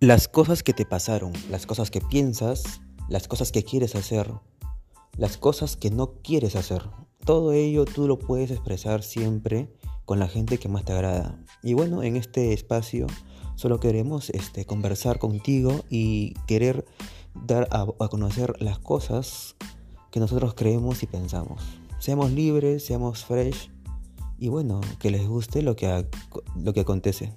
Las cosas que te pasaron, las cosas que piensas, las cosas que quieres hacer, las cosas que no quieres hacer. Todo ello tú lo puedes expresar siempre con la gente que más te agrada. Y bueno, en este espacio solo queremos este, conversar contigo y querer dar a, a conocer las cosas que nosotros creemos y pensamos. Seamos libres, seamos fresh y bueno, que les guste lo que, lo que acontece.